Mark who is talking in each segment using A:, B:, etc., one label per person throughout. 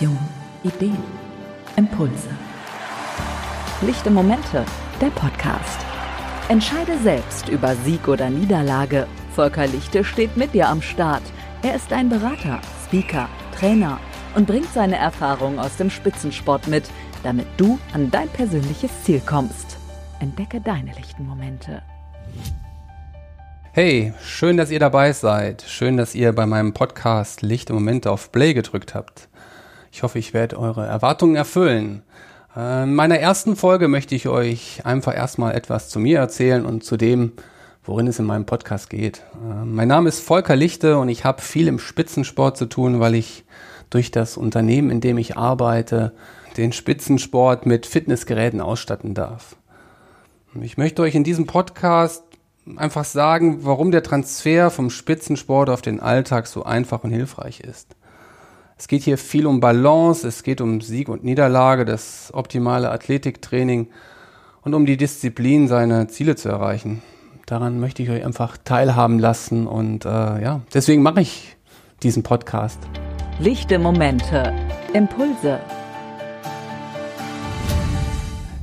A: Inspiration, Ideen, Impulse. Lichte Momente, der Podcast. Entscheide selbst über Sieg oder Niederlage. Volker Lichte steht mit dir am Start. Er ist ein Berater, Speaker, Trainer und bringt seine Erfahrungen aus dem Spitzensport mit, damit du an dein persönliches Ziel kommst. Entdecke deine lichten Momente.
B: Hey, schön, dass ihr dabei seid. Schön, dass ihr bei meinem Podcast Lichte Momente auf Play gedrückt habt. Ich hoffe, ich werde eure Erwartungen erfüllen. Äh, in meiner ersten Folge möchte ich euch einfach erstmal etwas zu mir erzählen und zu dem, worin es in meinem Podcast geht. Äh, mein Name ist Volker Lichte und ich habe viel im Spitzensport zu tun, weil ich durch das Unternehmen, in dem ich arbeite, den Spitzensport mit Fitnessgeräten ausstatten darf. Ich möchte euch in diesem Podcast einfach sagen, warum der Transfer vom Spitzensport auf den Alltag so einfach und hilfreich ist. Es geht hier viel um Balance, es geht um Sieg und Niederlage, das optimale Athletiktraining und um die Disziplin, seine Ziele zu erreichen. Daran möchte ich euch einfach teilhaben lassen und äh, ja, deswegen mache ich diesen Podcast.
A: Lichte Momente, Impulse.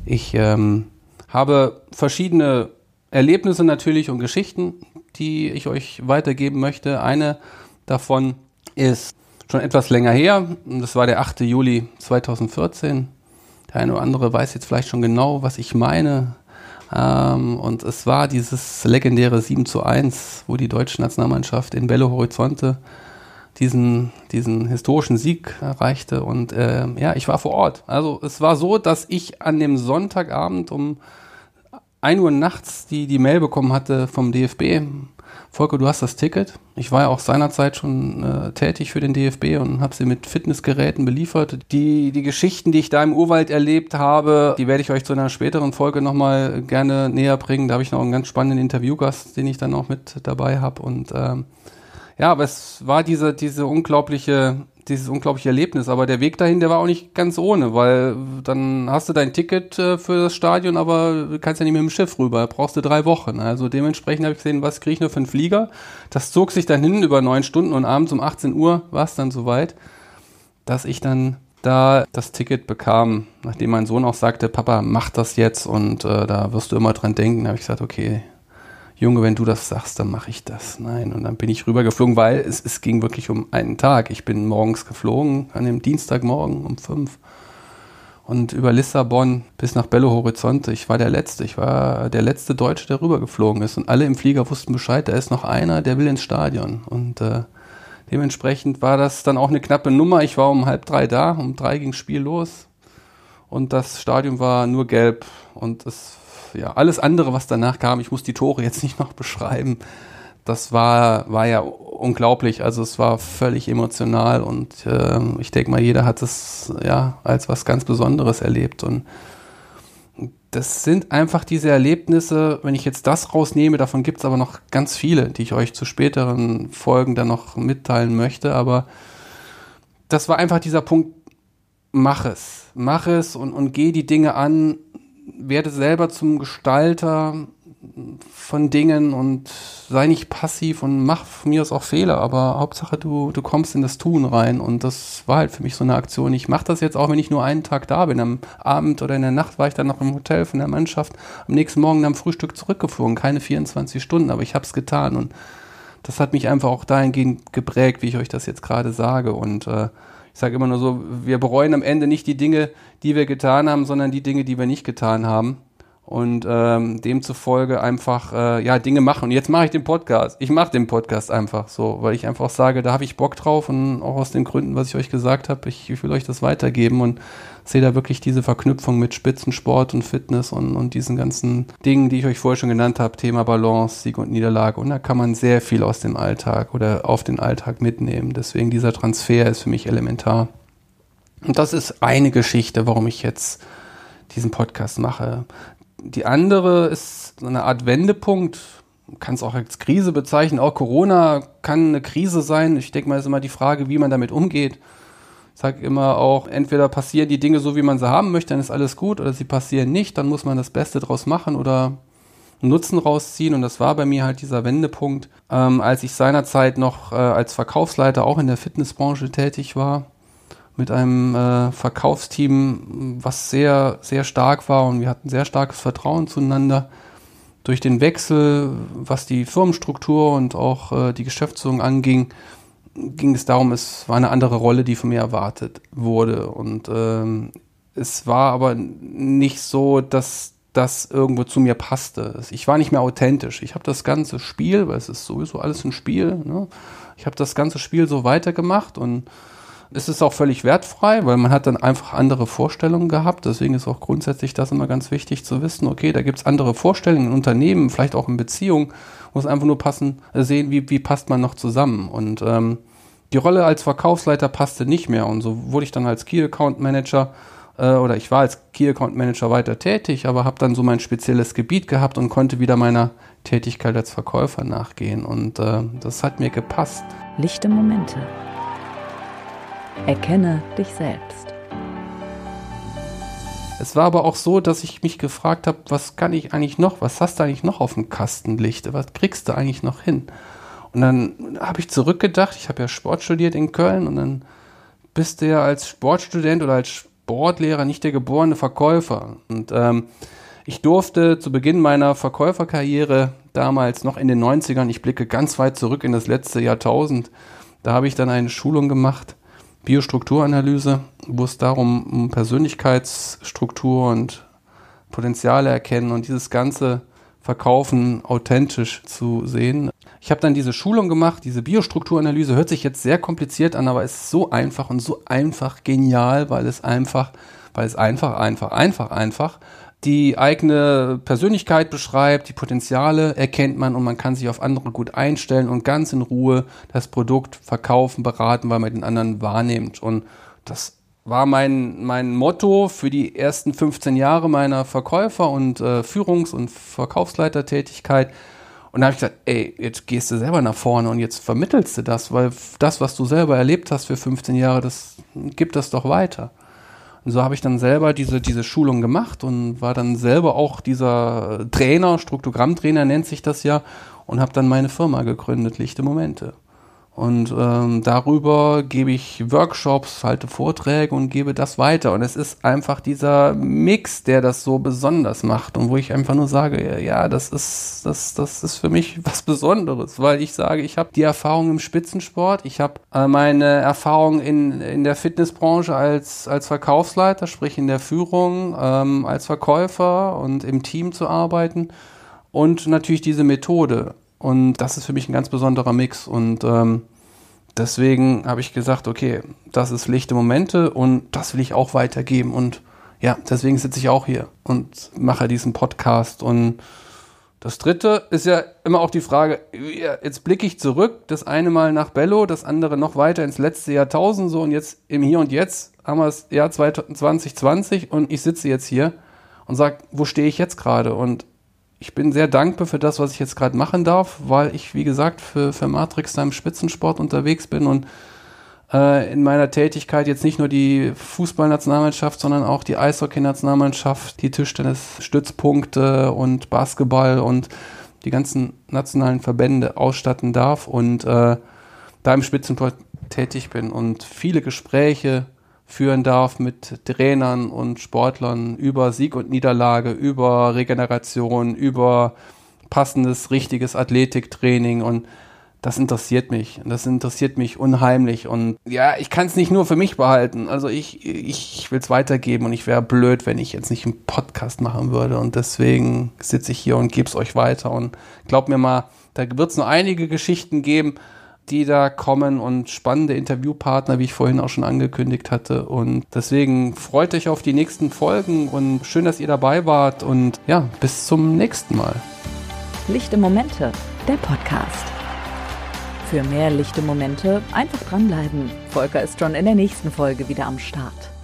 B: Ich ähm, habe verschiedene Erlebnisse natürlich und Geschichten, die ich euch weitergeben möchte. Eine davon ist schon etwas länger her. Das war der 8. Juli 2014. Der eine oder andere weiß jetzt vielleicht schon genau, was ich meine. Ähm, und es war dieses legendäre 7 zu 1, wo die deutsche Nationalmannschaft in Belo Horizonte diesen, diesen historischen Sieg erreichte. Und äh, ja, ich war vor Ort. Also es war so, dass ich an dem Sonntagabend um 1 Uhr nachts die, die Mail bekommen hatte vom DFB. Volker, du hast das Ticket. Ich war ja auch seinerzeit schon äh, tätig für den DFB und habe sie mit Fitnessgeräten beliefert. Die, die Geschichten, die ich da im Urwald erlebt habe, die werde ich euch zu einer späteren Folge nochmal gerne näher bringen. Da habe ich noch einen ganz spannenden Interviewgast, den ich dann auch mit dabei habe. Und ähm, ja, aber es war diese, diese unglaubliche dieses unglaubliche Erlebnis. Aber der Weg dahin, der war auch nicht ganz ohne, weil dann hast du dein Ticket äh, für das Stadion, aber kannst ja nicht mit dem Schiff rüber. Brauchst du drei Wochen. Also dementsprechend habe ich gesehen, was kriege ich nur für einen Flieger. Das zog sich dann hin über neun Stunden und abends um 18 Uhr war es dann soweit, dass ich dann da das Ticket bekam, nachdem mein Sohn auch sagte, Papa, mach das jetzt und äh, da wirst du immer dran denken, habe ich gesagt, okay, Junge, wenn du das sagst, dann mache ich das. Nein, und dann bin ich rübergeflogen, weil es, es ging wirklich um einen Tag. Ich bin morgens geflogen, an dem Dienstagmorgen um fünf und über Lissabon bis nach Belo Horizonte. Ich war der Letzte. Ich war der letzte Deutsche, der rübergeflogen ist. Und alle im Flieger wussten Bescheid, da ist noch einer, der will ins Stadion. Und äh, dementsprechend war das dann auch eine knappe Nummer. Ich war um halb drei da, um drei ging Spiel los. Und das Stadion war nur gelb. Und es ja, alles andere, was danach kam, ich muss die Tore jetzt nicht noch beschreiben, das war, war ja unglaublich. Also es war völlig emotional und äh, ich denke mal, jeder hat es ja als was ganz Besonderes erlebt. Und das sind einfach diese Erlebnisse, wenn ich jetzt das rausnehme, davon gibt es aber noch ganz viele, die ich euch zu späteren Folgen dann noch mitteilen möchte. Aber das war einfach dieser Punkt, mach es. Mach es und, und geh die Dinge an, werde selber zum Gestalter von Dingen und sei nicht passiv und mach von mir aus auch Fehler, aber Hauptsache du, du kommst in das Tun rein. Und das war halt für mich so eine Aktion. Ich mache das jetzt auch, wenn ich nur einen Tag da bin. Am Abend oder in der Nacht war ich dann noch im Hotel von der Mannschaft, am nächsten Morgen am Frühstück zurückgeflogen, keine 24 Stunden, aber ich habe es getan. Und das hat mich einfach auch dahingehend geprägt, wie ich euch das jetzt gerade sage. Und äh, ich sage immer nur so, wir bereuen am Ende nicht die Dinge, die wir getan haben, sondern die Dinge, die wir nicht getan haben. Und ähm, demzufolge einfach äh, ja Dinge machen. Und jetzt mache ich den Podcast. Ich mache den Podcast einfach so, weil ich einfach sage, da habe ich Bock drauf und auch aus den Gründen, was ich euch gesagt habe, ich, ich will euch das weitergeben und sehe da wirklich diese Verknüpfung mit Spitzensport und Fitness und, und diesen ganzen Dingen, die ich euch vorher schon genannt habe, Thema Balance, Sieg und Niederlage. Und da kann man sehr viel aus dem Alltag oder auf den Alltag mitnehmen. Deswegen dieser Transfer ist für mich elementar. Und das ist eine Geschichte, warum ich jetzt diesen Podcast mache. Die andere ist so eine Art Wendepunkt. Man kann es auch als Krise bezeichnen. Auch Corona kann eine Krise sein. Ich denke mal, ist immer die Frage, wie man damit umgeht. Ich sage immer auch, entweder passieren die Dinge so, wie man sie haben möchte, dann ist alles gut, oder sie passieren nicht, dann muss man das Beste draus machen oder Nutzen rausziehen. Und das war bei mir halt dieser Wendepunkt, ähm, als ich seinerzeit noch äh, als Verkaufsleiter auch in der Fitnessbranche tätig war mit einem äh, Verkaufsteam, was sehr, sehr stark war und wir hatten sehr starkes Vertrauen zueinander. Durch den Wechsel, was die Firmenstruktur und auch äh, die Geschäftsführung anging, ging es darum, es war eine andere Rolle, die von mir erwartet wurde. Und ähm, es war aber nicht so, dass das irgendwo zu mir passte. Ich war nicht mehr authentisch. Ich habe das ganze Spiel, weil es ist sowieso alles ein Spiel, ne? ich habe das ganze Spiel so weitergemacht und es ist auch völlig wertfrei, weil man hat dann einfach andere Vorstellungen gehabt. Deswegen ist auch grundsätzlich das immer ganz wichtig zu wissen, okay, da gibt es andere Vorstellungen in Unternehmen, vielleicht auch in Beziehungen, muss einfach nur passen, äh, sehen, wie, wie passt man noch zusammen. Und ähm, die Rolle als Verkaufsleiter passte nicht mehr. Und so wurde ich dann als Key Account Manager äh, oder ich war als Key Account Manager weiter tätig, aber habe dann so mein spezielles Gebiet gehabt und konnte wieder meiner Tätigkeit als Verkäufer nachgehen. Und äh, das hat mir gepasst.
A: Lichte Momente Erkenne dich selbst.
B: Es war aber auch so, dass ich mich gefragt habe, was kann ich eigentlich noch, was hast du eigentlich noch auf dem Kastenlicht, was kriegst du eigentlich noch hin? Und dann habe ich zurückgedacht, ich habe ja Sport studiert in Köln und dann bist du ja als Sportstudent oder als Sportlehrer nicht der geborene Verkäufer. Und ähm, ich durfte zu Beginn meiner Verkäuferkarriere damals noch in den 90ern, ich blicke ganz weit zurück in das letzte Jahrtausend, da habe ich dann eine Schulung gemacht Biostrukturanalyse, wo es darum um Persönlichkeitsstruktur und Potenziale erkennen und dieses ganze Verkaufen authentisch zu sehen. Ich habe dann diese Schulung gemacht, diese Biostrukturanalyse hört sich jetzt sehr kompliziert an, aber ist so einfach und so einfach genial, weil es einfach, weil es einfach, einfach, einfach, einfach die eigene Persönlichkeit beschreibt, die Potenziale erkennt man und man kann sich auf andere gut einstellen und ganz in Ruhe das Produkt verkaufen, beraten, weil man den anderen wahrnimmt. Und das war mein, mein Motto für die ersten 15 Jahre meiner Verkäufer- und äh, Führungs- und Verkaufsleitertätigkeit. Und da habe ich gesagt, ey, jetzt gehst du selber nach vorne und jetzt vermittelst du das, weil das, was du selber erlebt hast für 15 Jahre, das gibt das doch weiter. Und so habe ich dann selber diese, diese Schulung gemacht und war dann selber auch dieser Trainer, Struktogrammtrainer nennt sich das ja, und habe dann meine Firma gegründet, Lichte Momente. Und ähm, darüber gebe ich Workshops, halte Vorträge und gebe das weiter. Und es ist einfach dieser Mix, der das so besonders macht und wo ich einfach nur sage, ja, das ist, das, das ist für mich was Besonderes, weil ich sage, ich habe die Erfahrung im Spitzensport, ich habe äh, meine Erfahrung in, in der Fitnessbranche als, als Verkaufsleiter, sprich in der Führung, ähm, als Verkäufer und im Team zu arbeiten und natürlich diese Methode. Und das ist für mich ein ganz besonderer Mix. Und ähm, deswegen habe ich gesagt, okay, das ist lichte Momente und das will ich auch weitergeben. Und ja, deswegen sitze ich auch hier und mache diesen Podcast. Und das dritte ist ja immer auch die Frage, jetzt blicke ich zurück, das eine Mal nach Bello, das andere noch weiter ins letzte Jahrtausend so und jetzt im Hier und Jetzt haben wir das Jahr 2020 und ich sitze jetzt hier und sage, wo stehe ich jetzt gerade? Und ich bin sehr dankbar für das, was ich jetzt gerade machen darf, weil ich, wie gesagt, für, für Matrix da im Spitzensport unterwegs bin und äh, in meiner Tätigkeit jetzt nicht nur die Fußballnationalmannschaft, sondern auch die Eishockey-Nationalmannschaft, die Tischtennis-Stützpunkte und Basketball und die ganzen nationalen Verbände ausstatten darf und äh, da im Spitzensport tätig bin und viele Gespräche führen darf mit Trainern und Sportlern über Sieg und Niederlage, über Regeneration, über passendes, richtiges Athletiktraining und das interessiert mich. Das interessiert mich unheimlich. Und ja, ich kann es nicht nur für mich behalten. Also ich, ich will es weitergeben und ich wäre blöd, wenn ich jetzt nicht einen Podcast machen würde. Und deswegen sitze ich hier und gebe es euch weiter. Und glaubt mir mal, da wird es noch einige Geschichten geben, die da kommen und spannende Interviewpartner, wie ich vorhin auch schon angekündigt hatte. Und deswegen freut euch auf die nächsten Folgen und schön, dass ihr dabei wart. Und ja, bis zum nächsten Mal.
A: Lichte Momente, der Podcast. Für mehr lichte Momente einfach dranbleiben. Volker ist schon in der nächsten Folge wieder am Start.